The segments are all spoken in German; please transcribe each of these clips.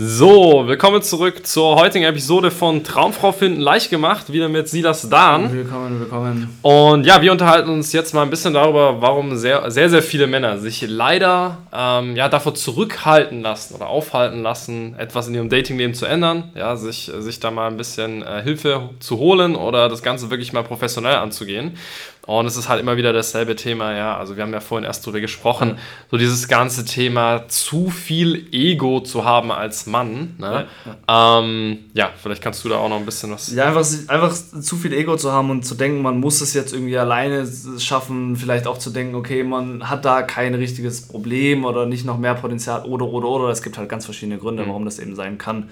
So, willkommen zurück zur heutigen Episode von Traumfrau finden leicht gemacht, wieder mit Silas Dahn. Willkommen, willkommen. Und ja, wir unterhalten uns jetzt mal ein bisschen darüber, warum sehr, sehr, sehr viele Männer sich leider ähm, ja, davor zurückhalten lassen oder aufhalten lassen, etwas in ihrem Datingleben zu ändern, ja, sich, sich da mal ein bisschen äh, Hilfe zu holen oder das Ganze wirklich mal professionell anzugehen. Und es ist halt immer wieder dasselbe Thema, ja. Also wir haben ja vorhin erst drüber gesprochen, so dieses ganze Thema, zu viel Ego zu haben als Mann. Ne? Ja, ähm, ja, vielleicht kannst du da auch noch ein bisschen was. Ja, einfach, einfach zu viel Ego zu haben und zu denken, man muss es jetzt irgendwie alleine schaffen, vielleicht auch zu denken, okay, man hat da kein richtiges Problem oder nicht noch mehr Potenzial oder oder oder. Es gibt halt ganz verschiedene Gründe, mhm. warum das eben sein kann.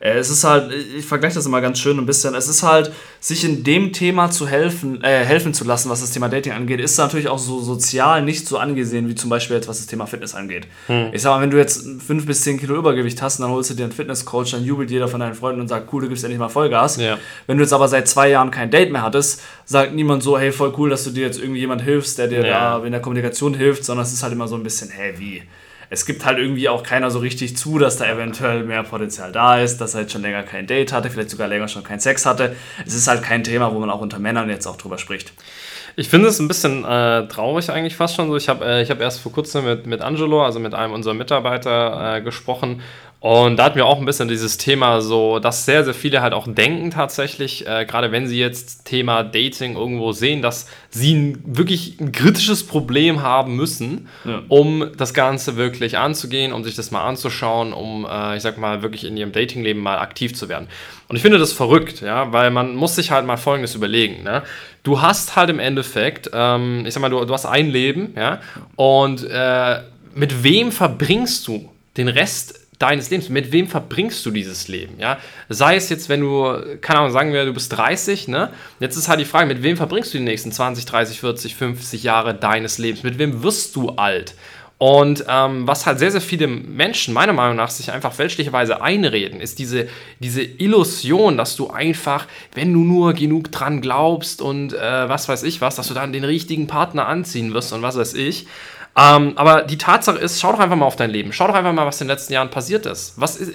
Äh, es ist halt, ich vergleiche das immer ganz schön ein bisschen, es ist halt, sich in dem Thema zu helfen, äh, helfen zu lassen, was das Thema Dating angeht, ist natürlich auch so sozial nicht so angesehen, wie zum Beispiel jetzt, was das Thema Fitness angeht. Hm. Ich sag mal, wenn du jetzt 5 bis 10 Kilo Übergewicht hast und dann holst du dir einen Fitnesscoach, dann jubelt jeder von deinen Freunden und sagt, cool, du gibst endlich mal Vollgas. Ja. Wenn du jetzt aber seit zwei Jahren kein Date mehr hattest, sagt niemand so, hey, voll cool, dass du dir jetzt irgendwie jemand hilfst, der dir ja. da in der Kommunikation hilft, sondern es ist halt immer so ein bisschen, hey, wie? Es gibt halt irgendwie auch keiner so richtig zu, dass da eventuell mehr Potenzial da ist, dass er jetzt schon länger kein Date hatte, vielleicht sogar länger schon keinen Sex hatte. Es ist halt kein Thema, wo man auch unter Männern jetzt auch drüber spricht. Ich finde es ein bisschen äh, traurig eigentlich fast schon so. Ich habe äh, hab erst vor kurzem mit, mit Angelo, also mit einem unserer Mitarbeiter, äh, gesprochen und da hatten wir auch ein bisschen dieses Thema so, dass sehr, sehr viele halt auch denken tatsächlich, äh, gerade wenn sie jetzt Thema Dating irgendwo sehen, dass sie ein, wirklich ein kritisches Problem haben müssen, ja. um das Ganze wirklich anzugehen, um sich das mal anzuschauen, um, äh, ich sag mal, wirklich in ihrem Datingleben mal aktiv zu werden. Und ich finde das verrückt, ja, weil man muss sich halt mal Folgendes überlegen, ne? Du hast halt im Endeffekt, ähm, ich sag mal, du, du hast ein Leben, ja, und äh, mit wem verbringst du den Rest deines Lebens. Mit wem verbringst du dieses Leben? Ja? Sei es jetzt, wenn du, keine Ahnung, sagen wir, du bist 30, ne? Jetzt ist halt die Frage, mit wem verbringst du die nächsten 20, 30, 40, 50 Jahre deines Lebens? Mit wem wirst du alt? Und ähm, was halt sehr, sehr viele Menschen meiner Meinung nach sich einfach fälschlicherweise einreden, ist diese, diese Illusion, dass du einfach, wenn du nur genug dran glaubst und äh, was weiß ich was, dass du dann den richtigen Partner anziehen wirst und was weiß ich. Ähm, aber die Tatsache ist, schau doch einfach mal auf dein Leben. Schau doch einfach mal, was in den letzten Jahren passiert ist. Was ist,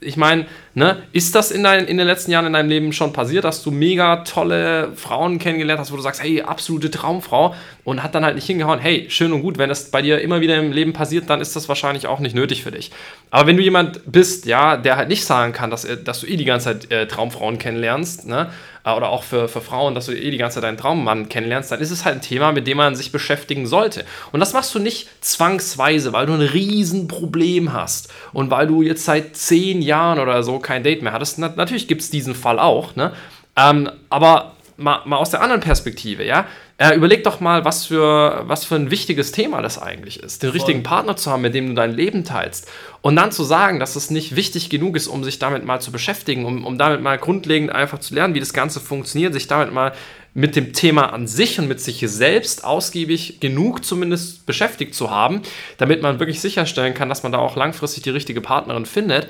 ich meine, ne, ist das in, dein, in den letzten Jahren in deinem Leben schon passiert, dass du mega tolle Frauen kennengelernt hast, wo du sagst, hey, absolute Traumfrau und hat dann halt nicht hingehauen, hey, schön und gut, wenn das bei dir immer wieder im Leben passiert, dann ist das wahrscheinlich auch nicht nötig für dich. Aber wenn du jemand bist, ja, der halt nicht sagen kann, dass, dass du eh die ganze Zeit äh, Traumfrauen kennenlernst, ne, oder auch für, für Frauen, dass du eh die ganze Zeit deinen Traummann kennenlernst, dann ist es halt ein Thema, mit dem man sich beschäftigen sollte. Und das machst du nicht zwangsweise, weil du ein Riesenproblem hast und weil du jetzt seit zehn Jahren oder so kein Date mehr hattest. Na, natürlich gibt es diesen Fall auch, ne? Ähm, aber mal, mal aus der anderen Perspektive, ja. Äh, überleg doch mal, was für, was für ein wichtiges Thema das eigentlich ist, den Voll. richtigen Partner zu haben, mit dem du dein Leben teilst. Und dann zu sagen, dass es nicht wichtig genug ist, um sich damit mal zu beschäftigen, um, um damit mal grundlegend einfach zu lernen, wie das Ganze funktioniert, sich damit mal mit dem Thema an sich und mit sich selbst ausgiebig genug zumindest beschäftigt zu haben, damit man wirklich sicherstellen kann, dass man da auch langfristig die richtige Partnerin findet,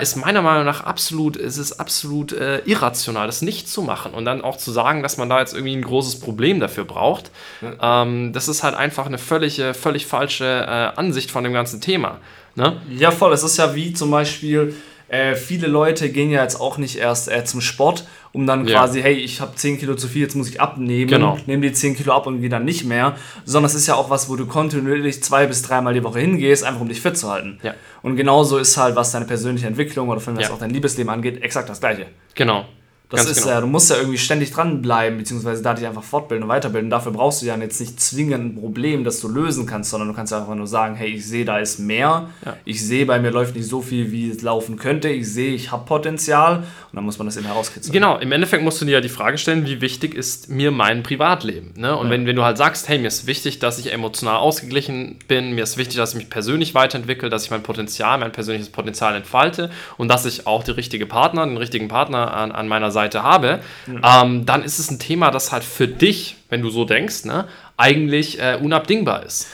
ist meiner Meinung nach absolut, es ist absolut äh, irrational, das nicht zu machen und dann auch zu sagen, dass man da jetzt irgendwie ein großes Problem dafür braucht. Ähm, das ist halt einfach eine völlig, völlig falsche äh, Ansicht von dem ganzen Thema. Ne? Ja, voll. Es ist ja wie zum Beispiel, äh, viele Leute gehen ja jetzt auch nicht erst äh, zum Sport, um dann ja. quasi, hey, ich habe 10 Kilo zu viel, jetzt muss ich abnehmen, genau. nehme die 10 Kilo ab und wieder nicht mehr, sondern es ist ja auch was, wo du kontinuierlich zwei bis dreimal die Woche hingehst, einfach um dich fit zu halten. Ja. Und genauso ist halt, was deine persönliche Entwicklung oder von was ja. auch dein Liebesleben angeht, exakt das gleiche. Genau. Das Ganz ist genau. ja, du musst ja irgendwie ständig dranbleiben, beziehungsweise da dich einfach fortbilden und weiterbilden. Dafür brauchst du ja jetzt nicht zwingend ein Problem, das du lösen kannst, sondern du kannst ja einfach nur sagen, hey, ich sehe, da ist mehr. Ja. Ich sehe, bei mir läuft nicht so viel, wie es laufen könnte. Ich sehe, ich habe Potenzial. Und dann muss man das eben herauskitzeln. Genau, im Endeffekt musst du dir ja die Frage stellen, wie wichtig ist mir mein Privatleben? Ne? Und ja. wenn, wenn du halt sagst, hey, mir ist wichtig, dass ich emotional ausgeglichen bin, mir ist wichtig, dass ich mich persönlich weiterentwickle, dass ich mein Potenzial, mein persönliches Potenzial entfalte und dass ich auch die richtige Partner, den richtigen Partner an, an meiner Seite habe, mhm. ähm, dann ist es ein Thema, das halt für dich, wenn du so denkst, ne, eigentlich äh, unabdingbar ist.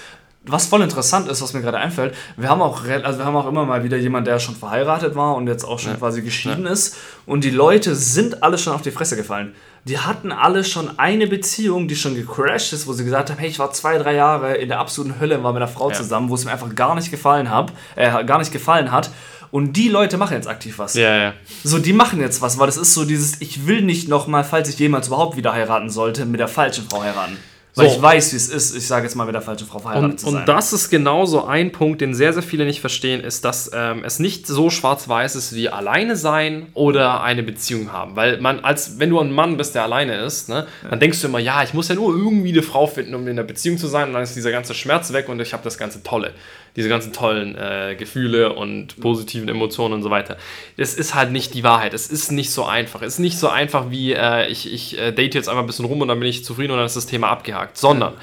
Was voll interessant ist, was mir gerade einfällt, wir haben auch, also wir haben auch immer mal wieder jemanden, der schon verheiratet war und jetzt auch schon ja. quasi geschieden ja. ist. Und die Leute sind alle schon auf die Fresse gefallen. Die hatten alle schon eine Beziehung, die schon gecrashed ist, wo sie gesagt haben, hey, ich war zwei, drei Jahre in der absoluten Hölle, war mit einer Frau ja. zusammen, wo es mir einfach gar nicht gefallen, hab, äh, gar nicht gefallen hat. Und die Leute machen jetzt aktiv was. Ja, ja. So, die machen jetzt was, weil das ist so dieses, ich will nicht nochmal, falls ich jemals überhaupt wieder heiraten sollte, mit der falschen Frau heiraten. Weil So. ich weiß, wie es ist, ich sage jetzt mal, mit der falschen Frau verheiratet Und, zu sein. und das ist genauso ein Punkt, den sehr, sehr viele nicht verstehen, ist, dass ähm, es nicht so schwarz-weiß ist wie alleine sein oder eine Beziehung haben. Weil man, als wenn du ein Mann bist, der alleine ist, ne, dann denkst du immer, ja, ich muss ja nur irgendwie eine Frau finden, um in einer Beziehung zu sein, und dann ist dieser ganze Schmerz weg und ich habe das ganze Tolle. Diese ganzen tollen äh, Gefühle und positiven Emotionen und so weiter. Das ist halt nicht die Wahrheit. Es ist nicht so einfach. Es ist nicht so einfach wie, äh, ich, ich äh, date jetzt einfach ein bisschen rum und dann bin ich zufrieden und dann ist das Thema abgehakt. Sondern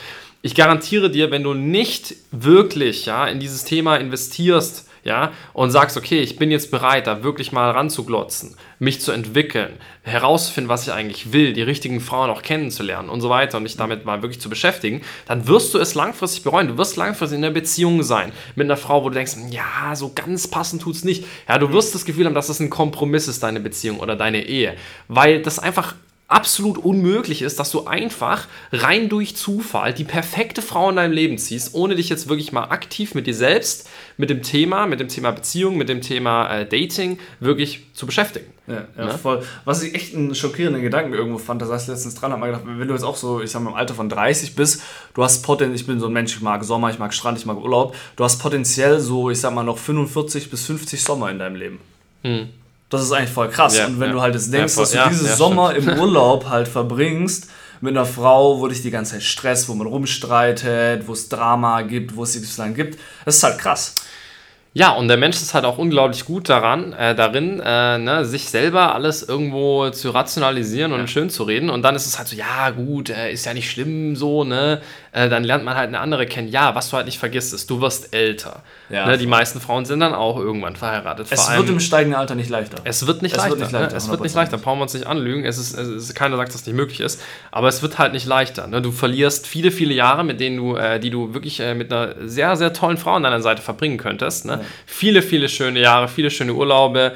ich garantiere dir, wenn du nicht wirklich ja, in dieses Thema investierst, ja, und sagst, okay, ich bin jetzt bereit, da wirklich mal ranzuglotzen, mich zu entwickeln, herauszufinden, was ich eigentlich will, die richtigen Frauen auch kennenzulernen und so weiter und dich damit mal wirklich zu beschäftigen, dann wirst du es langfristig bereuen. Du wirst langfristig in einer Beziehung sein mit einer Frau, wo du denkst, ja, so ganz passend tut's nicht. Ja, du wirst das Gefühl haben, dass das ein Kompromiss ist, deine Beziehung oder deine Ehe, weil das einfach absolut unmöglich ist, dass du einfach rein durch Zufall die perfekte Frau in deinem Leben ziehst, ohne dich jetzt wirklich mal aktiv mit dir selbst, mit dem Thema, mit dem Thema Beziehung, mit dem Thema äh, Dating wirklich zu beschäftigen. Ja, ja Ne? voll. Was ich echt einen schockierenden Gedanken irgendwo fand, da saß ich letztens dran, hab mal gedacht, wenn du jetzt auch so, ich sag mal, im Alter von 30 bist, du hast potenziell, ich bin so ein Mensch, ich mag Sommer, ich mag Strand, ich mag Urlaub, du hast potenziell so, ich sag mal, noch 45 bis 50 Sommer in deinem Leben. Das ist eigentlich voll krass. Ja, Und wenn ja. du halt jetzt denkst, Ja, voll. dass du Ja, diese ja, Sommer im Urlaub halt verbringst, mit einer Frau, wo dich die ganze Zeit Stress, wo man rumstreitet, wo es Drama gibt, wo es XY gibt, das ist halt krass. Ja, und der Mensch ist halt auch unglaublich gut daran, äh, darin, äh, ne, sich selber alles irgendwo zu rationalisieren und schön zu reden. Und dann ist es halt so, ja, gut, äh, ist ja nicht schlimm so, ne? Äh, dann lernt man halt eine andere kennen. Ja, was du halt nicht vergisst, ist, du wirst älter. Ja, ne, die meisten Frauen sind dann auch irgendwann verheiratet. Es Vor wird allem- im steigenden Alter nicht leichter. es wird nicht Es leichter. wird nicht leichter, ne? Es wird nicht 100%. leichter. Brauchen wir uns nicht anlügen. Es ist, es ist, keiner sagt, dass das nicht möglich ist. Aber es wird halt nicht leichter. Ne? Du verlierst viele, viele Jahre, mit denen du, äh, die du wirklich äh, mit einer sehr, sehr tollen Frau an deiner Seite verbringen könntest. Ne? Viele, viele schöne Jahre, viele schöne Urlaube.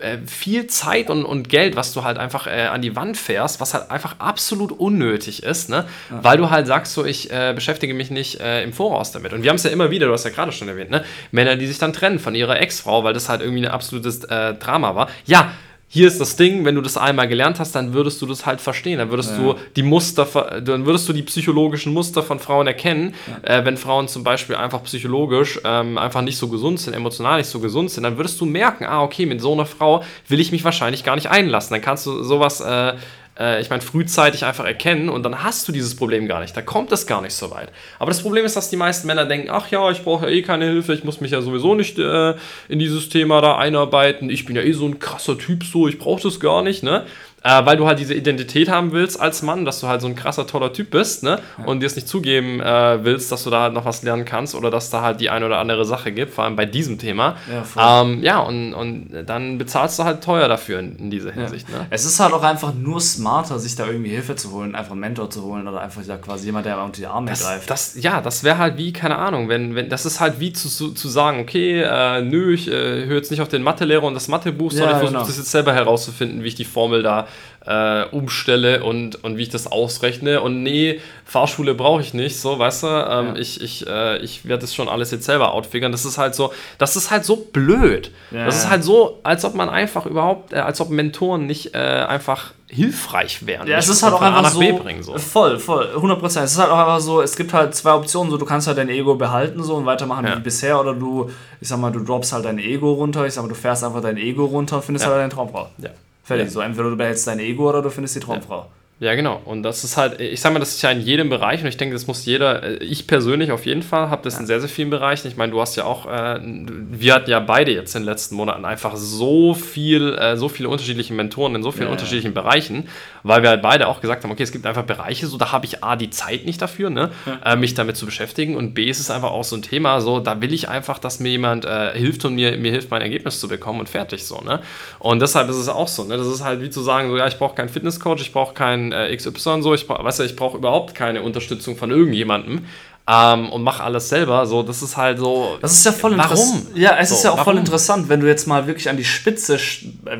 äh, Viel Zeit und, und Geld, was du halt einfach äh, an die Wand fährst, was halt einfach absolut unnötig ist, ne? weil du halt sagst, so ich äh, beschäftige mich nicht äh, im Voraus damit. Und wir haben es ja immer wieder, du hast ja gerade schon erwähnt, ne? Männer, die sich dann trennen von ihrer Ex-Frau, weil das halt irgendwie ein absolutes äh, Drama war. Ja, hier ist das Ding, wenn du das einmal gelernt hast, dann würdest du das halt verstehen. Dann würdest du die Muster, dann würdest du die psychologischen Muster von Frauen erkennen. Äh, wenn Frauen zum Beispiel einfach psychologisch ähm, einfach nicht so gesund sind, emotional nicht so gesund sind, dann würdest du merken, ah, okay, mit so einer Frau will ich mich wahrscheinlich gar nicht einlassen. Dann kannst du sowas, äh, äh, ich meine, frühzeitig einfach erkennen und dann hast du dieses Problem gar nicht. Da kommt es gar nicht so weit. Aber das Problem ist, dass die meisten Männer denken, ach ja, ich brauche ja eh keine Hilfe, ich muss mich ja sowieso nicht äh, in dieses Thema da einarbeiten. Ich bin ja eh so ein krasser Typ, so, ich brauche das gar nicht, ne? Äh, weil du halt diese Identität haben willst als Mann, dass du halt so ein krasser, toller Typ bist, ne? Und dir es nicht zugeben äh, willst, dass du da halt noch was lernen kannst oder dass da halt die eine oder andere Sache gibt, vor allem bei diesem Thema. Ja, ähm, ja und, und dann bezahlst du halt teuer dafür in, in dieser Hinsicht, ne? Es ist halt auch einfach nur smarter, sich da irgendwie Hilfe zu holen, einfach einen Mentor zu holen oder einfach ja, quasi jemand, der unter die Arme Das, greift. das, ja, das wäre halt wie, keine Ahnung, wenn, wenn, das ist halt wie zu, zu, zu sagen, okay, äh, nö, ich äh, höre jetzt nicht auf den Mathelehrer und das Mathebuch, sondern ich versuche genau. das jetzt selber herauszufinden, wie ich die Formel da äh, umstelle und, und wie ich das ausrechne. Und nee, Fahrschule brauche ich nicht, so, weißt du, ähm, Ja. ich, ich, äh, ich werde das schon alles jetzt selber outfigern. Das ist halt so, das ist halt so blöd. Ja, das ist halt so, als ob man einfach überhaupt, äh, als ob Mentoren nicht äh, einfach hilfreich wären. Ja, es ist halt auch einfach so, bringen, so. Voll, voll, 100 Prozent. Es ist halt auch einfach so, es gibt halt zwei Optionen, so du kannst halt dein Ego behalten so und weitermachen Ja. wie bisher oder du, ich sag mal, du droppst halt dein Ego runter, ich sag mal, du fährst einfach dein Ego runter und findest Ja. halt deine Traumfrau. Ja. Fertig, Ja. so entweder du behältst dein Ego oder du findest die Traumfrau. Ja, genau. Und das ist halt, ich sag mal, das ist ja in jedem Bereich und ich denke, das muss jeder, äh, ich persönlich auf jeden Fall, habe das in sehr, sehr vielen Bereichen. Ich meine, du hast ja auch, äh, wir hatten ja beide jetzt in den letzten Monaten einfach so viel, äh, so viele unterschiedliche Mentoren in so vielen Ja, ja. unterschiedlichen Bereichen, weil wir halt beide auch gesagt haben, okay, es gibt einfach Bereiche, so da habe ich A, die Zeit nicht dafür, ne, äh, mich damit zu beschäftigen und B, ist es einfach auch so ein Thema, so da will ich einfach, dass mir jemand äh, hilft und mir, mir hilft, mein Ergebnis zu bekommen und fertig so, ne. Und deshalb ist es auch so, ne, das ist halt wie zu sagen, so ja, ich brauche keinen Fitnesscoach, ich brauche keinen äh, XY, so, ich brauche, weißt du, ich brauche überhaupt keine Unterstützung von irgendjemandem. Ähm, und mache alles selber, so, das ist halt so. Das ist ja voll Warum? interessant. Ja, es ist So, ja auch voll warum? interessant, wenn du jetzt mal wirklich an die Spitze äh,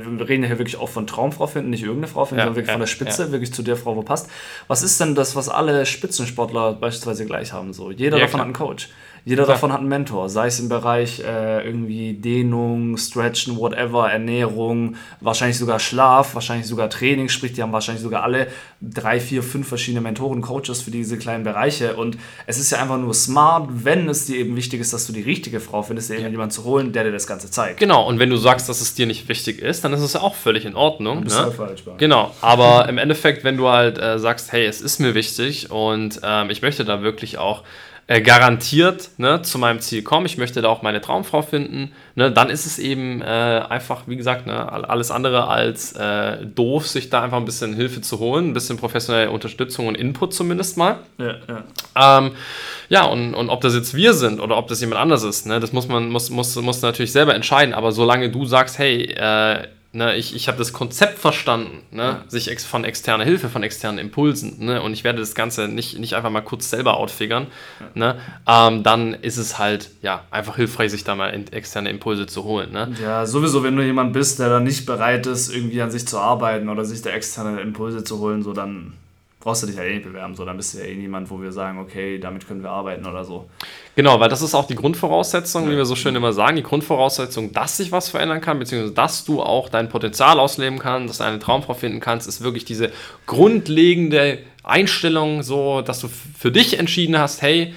wir reden hier wirklich auch von Traumfrau finden, nicht irgendeine Frau finden, Ja, sondern wirklich ja, von der Spitze, ja. wirklich zu der Frau, wo passt. Was ist denn das, was alle Spitzensportler beispielsweise gleich haben? So, jeder Ja, davon klar. hat einen Coach. Jeder davon hat einen Mentor, sei es im Bereich äh, irgendwie Dehnung, Stretchen, whatever, Ernährung, wahrscheinlich sogar Schlaf, wahrscheinlich sogar Training, sprich, die haben wahrscheinlich sogar alle drei, vier, fünf verschiedene Mentoren, Coaches für diese kleinen Bereiche. Und es ist ja einfach nur smart, wenn es dir eben wichtig ist, dass du die richtige Frau findest, dir eben jemanden zu holen, der dir das Ganze zeigt. Genau, und wenn du sagst, dass es dir nicht wichtig ist, dann ist es ja auch völlig in Ordnung. bist ne? halt falsch, Mann. Genau, aber im Endeffekt, wenn du halt äh, sagst, hey, es ist mir wichtig und ähm, ich möchte da wirklich auch äh, garantiert ne, zu meinem Ziel kommen, ich möchte da auch meine Traumfrau finden, ne, dann ist es eben äh, einfach, wie gesagt, ne, all- alles andere als äh, doof, sich da einfach ein bisschen Hilfe zu holen, ein bisschen professionelle Unterstützung und Input zumindest mal. Ja, ja. Ähm, ja, und, und ob das jetzt wir sind oder ob das jemand anders ist, ne, das muss man muss, muss, muss natürlich selber entscheiden. Aber solange du sagst, hey, äh, ne, ich, ich habe das Konzept verstanden, ne, sich ex von externer Hilfe, von externen Impulsen, ne, und ich werde das Ganze nicht, nicht einfach mal kurz selber outfigern, ne, ähm, dann ist es halt ja einfach hilfreich, sich da mal in, externe Impulse zu holen. Ne. Ja, sowieso, wenn du jemand bist, der dann nicht bereit ist, irgendwie an sich zu arbeiten oder sich da externe Impulse zu holen, so dann brauchst du dich ja eh nicht bewerben. So, dann bist du ja eh niemand, wo wir sagen, okay, damit können wir arbeiten oder so. Genau, weil das ist auch die Grundvoraussetzung, wie wir so schön immer sagen, die Grundvoraussetzung, dass sich was verändern kann, beziehungsweise dass du auch dein Potenzial ausleben kannst, dass du eine Traumfrau finden kannst, ist wirklich diese grundlegende Einstellung, so, dass du für dich entschieden hast, hey,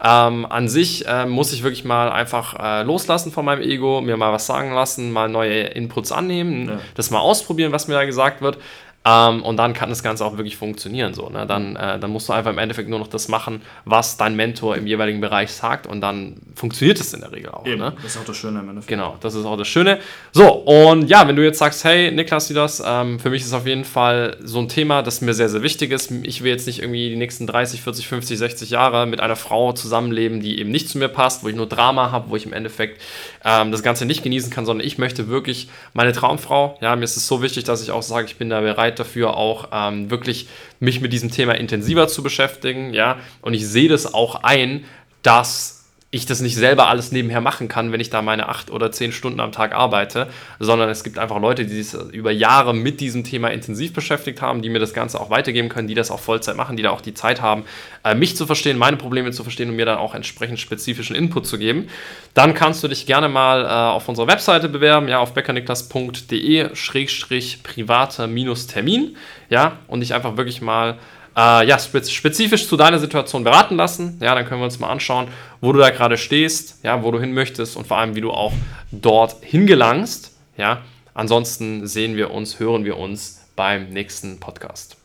ähm, an sich äh, muss ich wirklich mal einfach äh, loslassen von meinem Ego, mir mal was sagen lassen, mal neue Inputs annehmen, Ja. das mal ausprobieren, was mir da gesagt wird. Ähm, und dann kann das Ganze auch wirklich funktionieren. So, ne? dann, äh, dann musst du einfach im Endeffekt nur noch das machen, was dein Mentor im jeweiligen Bereich sagt und dann funktioniert es in der Regel auch. Ne? Das ist auch das Schöne im Endeffekt. Genau, das ist auch das Schöne. So, und ja, wenn du jetzt sagst, hey, Niklas, das, ähm, für mich ist auf jeden Fall so ein Thema, das mir sehr, sehr wichtig ist. Ich will jetzt nicht irgendwie die nächsten 30, 40, 50, 60 Jahre mit einer Frau zusammenleben, die eben nicht zu mir passt, wo ich nur Drama habe, wo ich im Endeffekt ähm, das Ganze nicht genießen kann, sondern ich möchte wirklich meine Traumfrau. Ja, mir ist es so wichtig, dass ich auch sage, ich bin da bereit dafür, auch ähm, wirklich mich mit diesem Thema intensiver zu beschäftigen. Ja, und ich sehe das auch ein, dass ich das nicht selber alles nebenher machen kann, wenn ich da meine acht oder zehn Stunden am Tag arbeite, sondern es gibt einfach Leute, die sich über Jahre mit diesem Thema intensiv beschäftigt haben, die mir das Ganze auch weitergeben können, die das auch Vollzeit machen, die da auch die Zeit haben, äh, mich zu verstehen, meine Probleme zu verstehen und mir dann auch entsprechend spezifischen Input zu geben. Dann kannst du dich gerne mal äh, auf unserer Webseite bewerben, ja, auf beckerniklas.de-privater-termin, ja, und dich einfach wirklich mal äh, ja, spez spezifisch zu deiner Situation beraten lassen. Ja, dann können wir uns mal anschauen, wo du da gerade stehst, ja, wo du hin möchtest und vor allem, wie du auch dort hingelangst. Ja, ansonsten sehen wir uns, hören wir uns beim nächsten Podcast.